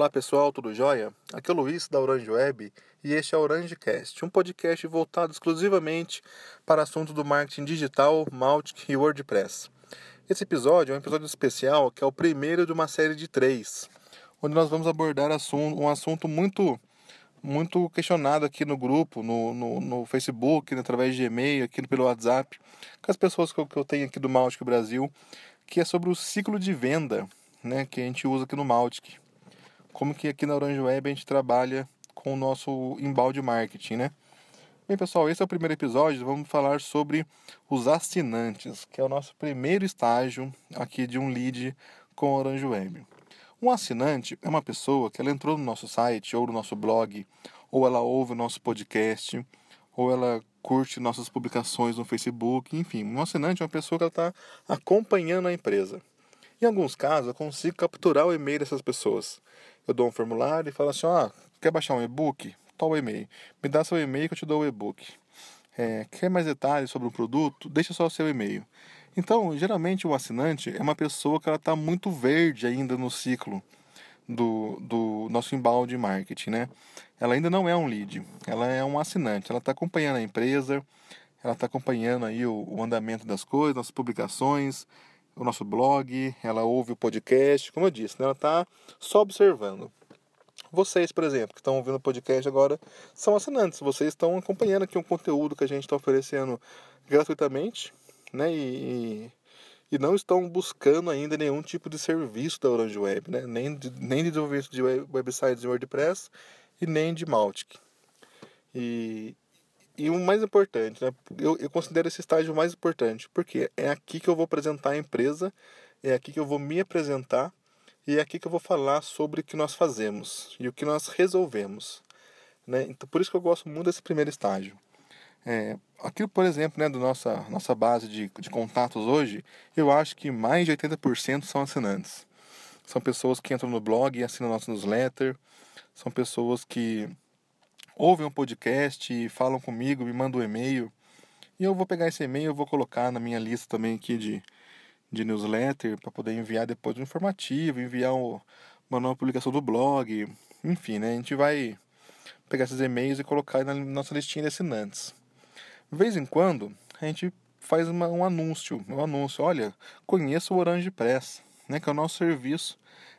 Olá pessoal, tudo jóia? Aqui é o Luiz da Orange Web e este é o Orange Cast, um podcast voltado exclusivamente para assuntos do marketing digital, Mautic e WordPress. Esse episódio é um episódio especial que é o primeiro de uma série de três, onde nós vamos abordar um assunto muito muito questionado aqui no grupo, no, no, no Facebook, através de e-mail, aqui pelo WhatsApp, com as pessoas que eu, que eu tenho aqui do Mautic Brasil, que é sobre o ciclo de venda né, que a gente usa aqui no Mautic como que aqui na Orange Web a gente trabalha com o nosso embalde marketing, né? Bem, pessoal, esse é o primeiro episódio. Vamos falar sobre os assinantes, que é o nosso primeiro estágio aqui de um lead com a Orange Web. Um assinante é uma pessoa que ela entrou no nosso site ou no nosso blog, ou ela ouve o nosso podcast, ou ela curte nossas publicações no Facebook, enfim. Um assinante é uma pessoa que está acompanhando a empresa. Em alguns casos, eu consigo capturar o e-mail dessas pessoas eu dou um formulário e falo assim, ah, quer baixar um e-book? Tal e-mail. Me dá seu e-mail que eu te dou o e-book. É, quer mais detalhes sobre o produto? Deixa só o seu e-mail. Então, geralmente o assinante é uma pessoa que ela está muito verde ainda no ciclo do, do nosso embalde marketing, né? Ela ainda não é um lead, ela é um assinante. Ela está acompanhando a empresa, ela está acompanhando aí o, o andamento das coisas, nossas publicações, o nosso blog, ela ouve o podcast, como eu disse, né? ela está só observando. Vocês, por exemplo, que estão ouvindo o podcast agora, são assinantes. Vocês estão acompanhando aqui um conteúdo que a gente está oferecendo gratuitamente, né? E, e, não estão buscando ainda nenhum tipo de serviço da Orange Web, né? Nem de, nem de desenvolvimento de websites em WordPress e nem de Mautic. E, e o mais importante, né? Eu, eu considero esse estágio mais importante, porque é aqui que eu vou apresentar a empresa, é aqui que eu vou me apresentar e é aqui que eu vou falar sobre o que nós fazemos e o que nós resolvemos. Né? Então, por isso que eu gosto muito desse primeiro estágio. É, aqui, por exemplo, né, da nossa, nossa base de, de contatos hoje, eu acho que mais de 80% são assinantes. São pessoas que entram no blog e assinam nosso newsletter, são pessoas que ouvem um podcast, falam comigo, me mandam um e-mail. E eu vou pegar esse e-mail vou colocar na minha lista também aqui de, de newsletter para poder enviar depois um informativo, enviar uma nova publicação do blog. Enfim, né? A gente vai pegar esses e-mails e colocar na nossa listinha de assinantes. De vez em quando, a gente faz uma, um anúncio, um anúncio, olha, conheça o Orange Press, né, que é o nosso serviço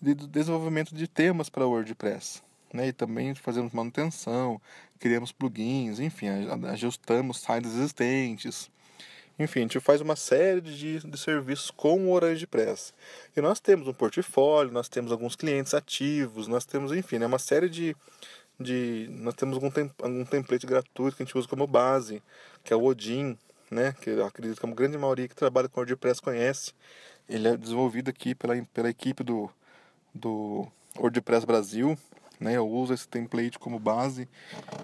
de desenvolvimento de temas para WordPress né? E também fazemos manutenção, criamos plugins, enfim, ajustamos sites existentes. Enfim, a gente faz uma série de, de serviços com o Orange Press. E nós temos um portfólio, nós temos alguns clientes ativos, nós temos, enfim, né, uma série de, de nós temos algum, tem, algum template gratuito que a gente usa como base, que é o Odin, né, que eu acredito que a grande maioria que trabalha com o WordPress conhece. Ele é desenvolvido aqui pela, pela equipe do, do WordPress Brasil, né? Eu uso esse template como base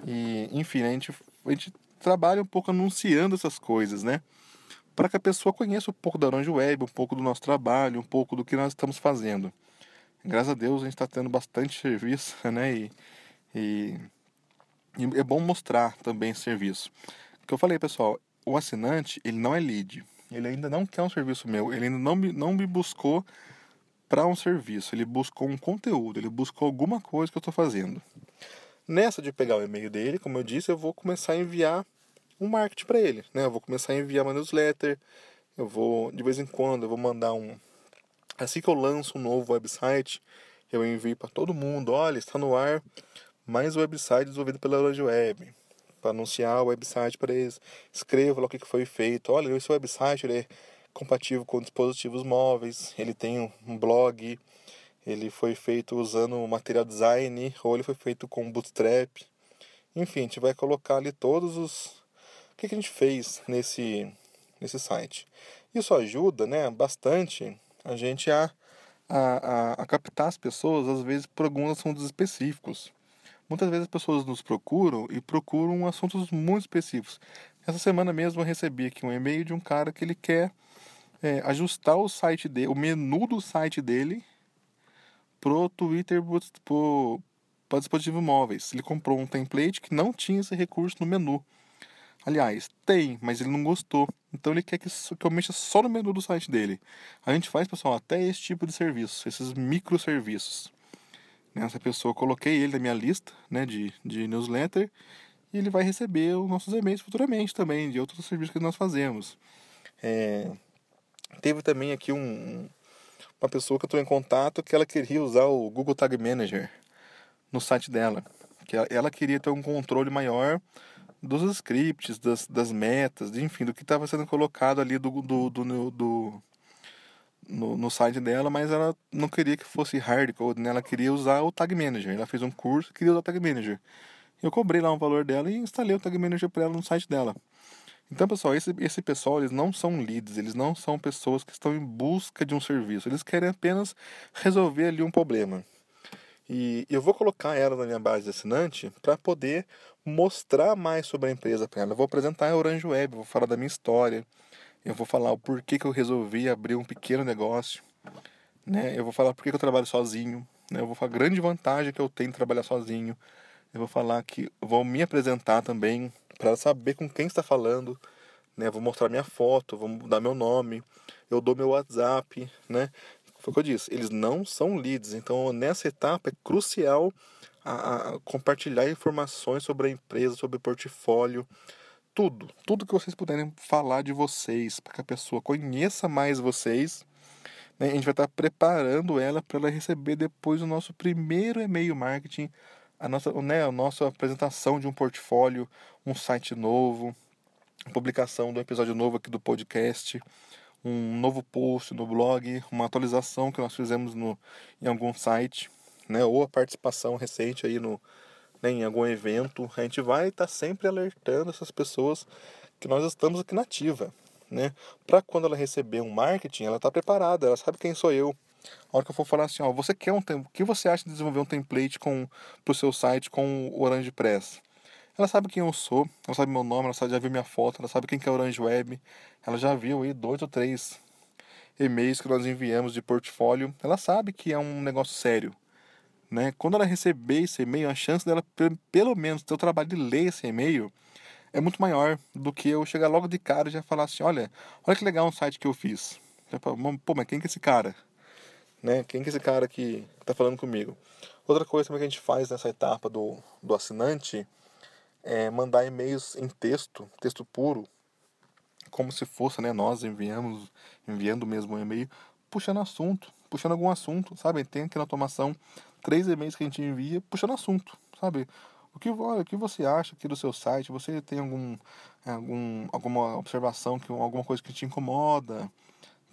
e, enfim, a gente, a gente trabalha um pouco anunciando essas coisas, né? Para que a pessoa conheça um pouco da Orange Web, um pouco do nosso trabalho, um pouco do que nós estamos fazendo. Graças a Deus a gente está tendo bastante serviço, né? E, e, e, é bom mostrar também esse serviço. O que eu falei, pessoal, o assinante, ele não é lead. Ele ainda não quer um serviço meu, ele ainda não me, não me buscou para um serviço, ele buscou um conteúdo, ele buscou alguma coisa que eu estou fazendo. Nessa de pegar o e-mail dele, como eu disse, eu vou começar a enviar um marketing para ele, né? Eu vou começar a enviar uma newsletter, eu vou de vez em quando eu vou mandar um assim que eu lanço um novo website, eu envio para todo mundo, olha, está no ar mais um website desenvolvido pela Orange Web, para anunciar o website para eles, escreva lá o que foi feito, olha, esse website ele é compatível com dispositivos móveis, ele tem um blog, ele foi feito usando material design ou ele foi feito com bootstrap. Enfim, a gente vai colocar ali todos os o que, que a gente fez nesse nesse site. Isso ajuda, né, bastante a gente a, a, a, captar as pessoas, às vezes, por alguns assuntos específicos. Muitas vezes as pessoas nos procuram e procuram assuntos muito específicos. Essa semana mesmo eu recebi aqui um e-mail de um cara que ele quer é, ajustar o site dele, o menu do site dele pro Twitter para dispositivos móveis. Ele comprou um template que não tinha esse recurso no menu. Aliás, tem, mas ele não gostou. Então ele quer que, que eu mexa só no menu do site dele. A gente faz, pessoal, até esse tipo de serviço, esses microserviços. Essa pessoa, coloquei ele na minha lista né, de, de newsletter e ele vai receber os nossos e-mails futuramente também, de outros serviços que nós fazemos. É, teve também aqui um, uma pessoa que eu estou em contato que ela queria usar o Google Tag Manager no site dela. Que ela, queria ter um controle maior dos scripts, das, das metas, enfim, do que estava sendo colocado ali do, do, do, do no, no, site dela, mas ela não queria que fosse hardcode, né? Ela queria usar o Tag Manager. Ela fez um curso e queria usar o Tag Manager. Eu cobrei lá um valor dela e instalei o Tag Manager para ela no site dela. Então, pessoal, esse, esse pessoal, eles não são leads, eles não são pessoas que estão em busca de um serviço. Eles querem apenas resolver ali um problema. E eu vou colocar ela na minha base de assinante para poder mostrar mais sobre a empresa para ela. Eu vou apresentar a Orange Web, vou falar da minha história, eu vou falar o porquê que eu resolvi abrir um pequeno negócio, né? Eu vou falar porquê que eu trabalho sozinho, né? Eu vou falar a grande vantagem que eu tenho de trabalhar sozinho. Eu vou falar que vou me apresentar também para saber com quem está falando, né? Vou mostrar minha foto, vou dar meu nome, eu dou meu WhatsApp, né? Foi o que eu disse, eles não são leads, então nessa etapa é crucial a, a compartilhar informações sobre a empresa, sobre o portfólio, tudo, tudo que vocês puderem falar de vocês, para que a pessoa conheça mais vocês. Né? A gente vai estar preparando ela para ela receber depois o nosso primeiro e-mail marketing, a nossa, né, a nossa apresentação de um portfólio, um site novo, publicação do episódio novo aqui do podcast, um novo post no blog, uma atualização que nós fizemos no, em algum site né, ou a participação recente aí no, né, em algum evento, a gente vai estar tá sempre alertando essas pessoas que nós estamos aqui na ativa, né? Para quando ela receber um marketing, ela está preparada, ela sabe quem sou eu. A hora que eu for falar assim, ó, você quer um tempo, o que você acha de desenvolver um template com pro seu site com o Orange Press? Ela sabe quem eu sou, ela sabe meu nome, ela sabe, já viu minha foto, ela sabe quem que é Orange Web, ela já viu aí dois ou três e-mails que nós enviamos de portfólio, ela sabe que é um negócio sério, né? Quando ela receber esse e-mail, a chance dela, pelo menos, ter o trabalho de ler esse e-mail é muito maior do que eu chegar logo de cara e já falar assim: olha, olha que legal um site que eu fiz. Pô, mas quem que é esse cara? Né? Quem que é esse cara que está falando comigo? Outra coisa também que a gente faz nessa etapa do, do assinante é mandar e-mails em texto, texto puro, como se fosse, né, nós enviamos, enviando mesmo um e-mail, puxando assunto, puxando algum assunto, sabe? Tem aqui na automação três e-mails que a gente envia puxando assunto, sabe? O que, olha, o que você acha aqui do seu site? Você tem algum, algum, alguma observação, que, alguma coisa que te incomoda?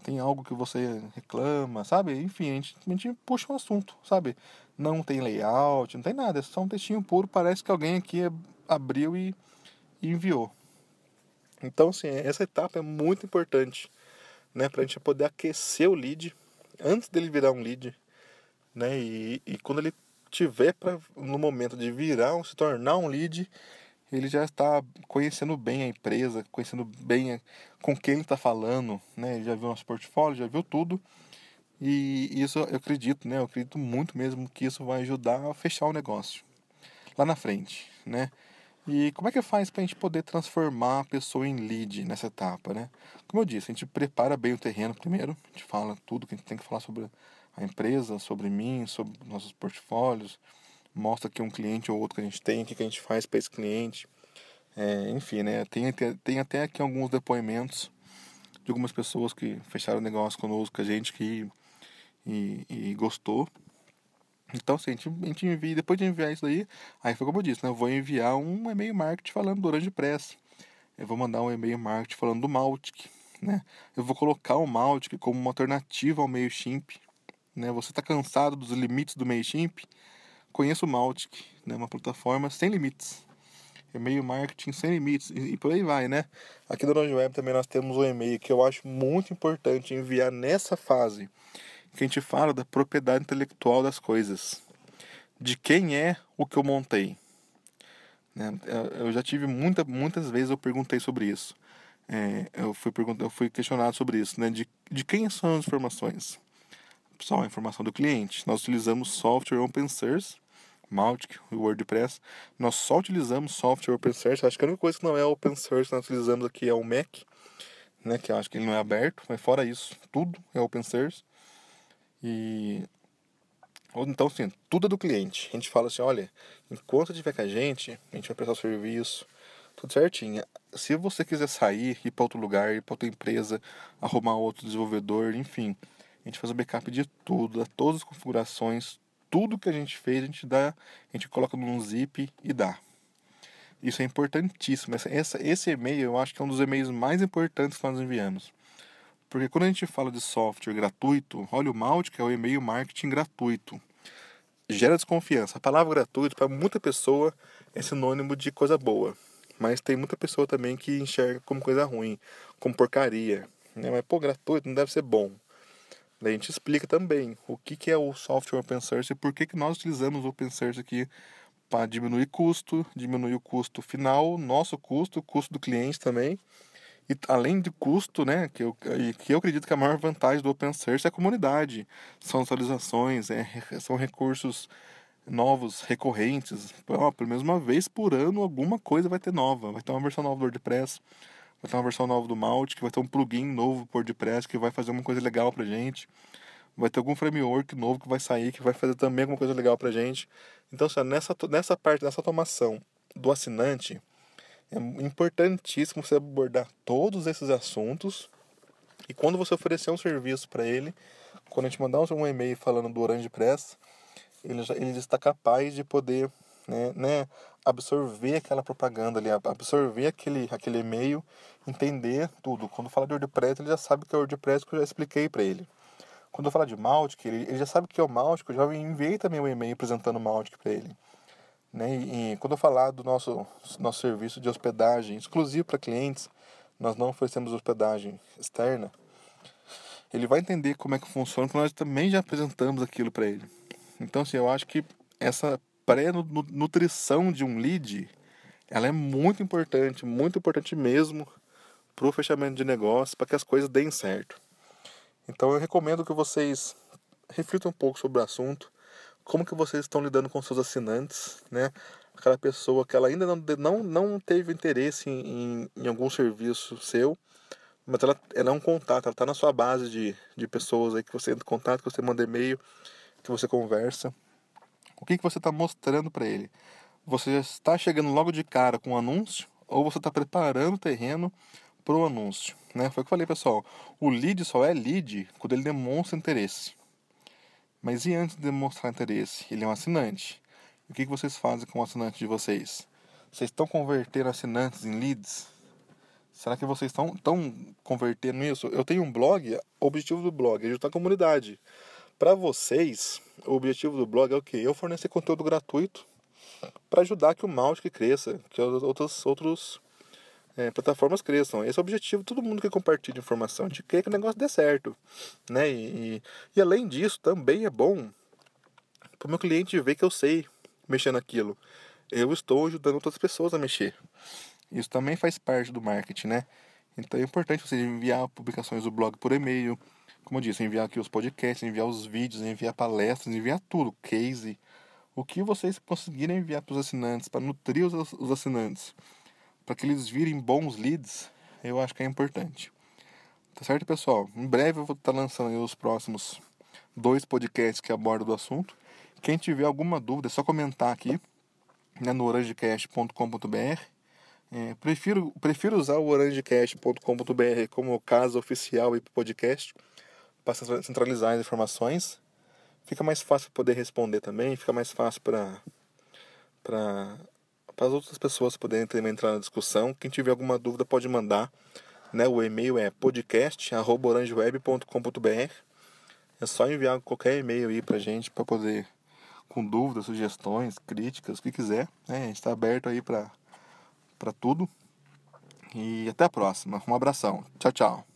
Tem algo que você reclama, sabe? Enfim, a gente, a gente puxa um assunto, sabe? Não tem layout, não tem nada, é só um textinho puro. Parece que alguém aqui abriu e, e enviou. Então, assim, essa etapa é muito importante, né? Pra gente poder aquecer o lead antes dele virar um lead, né? E, e quando ele tiver pra, no momento de virar, se tornar um lead, ele já está conhecendo bem a empresa, conhecendo bem com quem ele está falando, né? Ele já viu nosso portfólio, já viu tudo. E isso eu acredito, né? Eu acredito muito mesmo que isso vai ajudar a fechar o negócio lá na frente, né? E como é que faz para a gente poder transformar a pessoa em lead nessa etapa, né? Como eu disse, a gente prepara bem o terreno primeiro, a gente fala tudo que a gente tem que falar sobre a empresa, sobre mim, sobre nossos portfólios, mostra aqui um cliente ou outro que a gente tem, o que a gente faz para esse cliente. É, enfim, né? Tem, tem até aqui alguns depoimentos de algumas pessoas que fecharam negócio conosco, a gente que e, e gostou. Então, assim, a gente, a gente envia, depois de enviar isso aí, aí foi como eu disse, né? Eu vou enviar um e-mail marketing falando do Orange Press. Eu vou mandar um e-mail marketing falando do Maltic, né? Eu vou colocar o Maltic como uma alternativa ao MailChimp, né? Você está cansado dos limites do MailChimp? Conheça o Maltic, né? Uma plataforma sem limites. E-mail marketing sem limites e, por aí vai, né? Aqui do Orange Web também nós temos um e-mail que eu acho muito importante enviar nessa fase, que a gente fala da propriedade intelectual das coisas. De quem é o que eu montei. Né? Eu já tive muita, muitas vezes eu perguntei sobre isso. É, eu, fui eu fui questionado sobre isso, né? De, de quem são as informações? só a informação do cliente. Nós utilizamos software open source, Mautic e WordPress. Nós só utilizamos software open source. Acho que a única coisa que não é open source que nós utilizamos aqui é o Mac, né, que eu acho que ele não é aberto, mas fora isso, tudo é open source. E Ou então, assim, tudo é do cliente. A gente fala assim, olha, enquanto estiver com a gente, a gente vai prestar o serviço, tudo certinho. Se você quiser sair, ir para outro lugar, ir para outra empresa, arrumar outro desenvolvedor, enfim, a gente faz o backup de tudo, todas as configurações, tudo que a gente fez, a gente dá, a gente coloca num zip e dá. Isso é importantíssimo. Essa, esse e-mail eu acho que é um dos e-mails mais importantes que nós enviamos. Porque quando a gente fala de software gratuito, olha o Malte, que é o e-mail marketing gratuito. Gera desconfiança. A palavra gratuito, para muita pessoa, é sinônimo de coisa boa. Mas tem muita pessoa também que enxerga como coisa ruim, como porcaria. Né? Mas, pô, gratuito não deve ser bom. Daí a gente explica também o que, que é o software open source e por que, que nós utilizamos o open source aqui para diminuir custo, diminuir o custo final, nosso custo, o custo do cliente também. E além de custo, né, que eu, que eu acredito que a maior vantagem do open source é a comunidade. São atualizações, é, são recursos novos, recorrentes. Ó, pelo menos uma vez por ano alguma coisa vai ter nova. Vai ter uma versão nova do WordPress, vai ter uma versão nova do Malt, que vai ter um plugin novo pro WordPress que vai fazer uma coisa legal pra gente. Vai ter algum framework novo que vai sair, que vai fazer também alguma coisa legal pra gente. Então, assim, nessa, nessa parte, nessa automação do assinante, é importantíssimo você abordar todos esses assuntos. E quando você oferecer um serviço para ele, quando a gente mandar um e-mail falando do Orange Press, ele já ele está capaz de poder né, né, absorver aquela propaganda ali, absorver aquele, aquele e-mail, entender tudo. Quando fala de WordPress, ele já sabe que é WordPress que eu já expliquei para ele. Quando eu falar de Mautic, ele, ele já sabe que é o Mautic, eu já enviei também um e-mail apresentando o Mautic para ele. Né? E, e, quando eu falar do nosso, nosso serviço de hospedagem exclusivo para clientes, nós não oferecemos hospedagem externa, ele vai entender como é que funciona, porque nós também já apresentamos aquilo para ele. Então, assim, eu acho que essa pré-nutrição de um lead, ela é muito importante, muito importante mesmo para o fechamento de negócio, para que as coisas deem certo. Então, eu recomendo que vocês reflitam um pouco sobre o assunto, como que vocês estão lidando com seus assinantes, né? Aquela pessoa que ela ainda não, não, não teve interesse em, em, em algum serviço seu, mas ela, ela é um contato, ela está na sua base de, de pessoas aí que você entra em contato, que você manda e-mail, que você conversa. O que, que você está mostrando para ele? Você já está chegando logo de cara com o um anúncio ou você está preparando o terreno para o anúncio? Né? Foi o que eu falei, pessoal. O lead só é lead quando ele demonstra interesse. Mas e antes de demonstrar interesse? Ele é um assinante. O que vocês fazem com o assinante de vocês? Vocês estão convertendo assinantes em leads? Será que vocês estão, estão convertendo isso? Eu tenho um blog, o objetivo do blog é ajudar a comunidade. Para vocês, o objetivo do blog é o que? Eu fornecer conteúdo gratuito para ajudar que o Mautic cresça, que outras outros é, plataformas cresçam. Esse é o objetivo. Todo mundo que compartilha informação, de quer que o negócio dê certo. Né? E, e, e além disso, também é bom para o meu cliente ver que eu sei mexer naquilo. Eu estou ajudando outras pessoas a mexer. Isso também faz parte do marketing, né? Então é importante você enviar publicações do blog por e-mail, como eu disse, enviar aqui os podcasts, enviar os vídeos, enviar palestras, enviar tudo, case. O que vocês conseguirem enviar para os assinantes, para nutrir os, assinantes, para que eles virem bons leads, eu acho que é importante. Tá certo, pessoal? Em breve eu vou estar lançando os próximos dois podcasts que abordam do assunto. Quem tiver alguma dúvida, é só comentar aqui né, no orangecast.com.br. É, prefiro, prefiro usar o orangecast.com.br como casa oficial e podcast para centralizar as informações. Fica mais fácil poder responder também, fica mais fácil para para para as outras pessoas poderem também entrar na discussão. Quem tiver alguma dúvida pode mandar. Né? O e-mail é podcast@orangeweb.com.br. É só enviar qualquer e-mail aí pra gente para poder com dúvidas, sugestões, críticas, o que quiser. Né? A gente está aberto aí para para tudo. E até a próxima. Um abração. Tchau, tchau.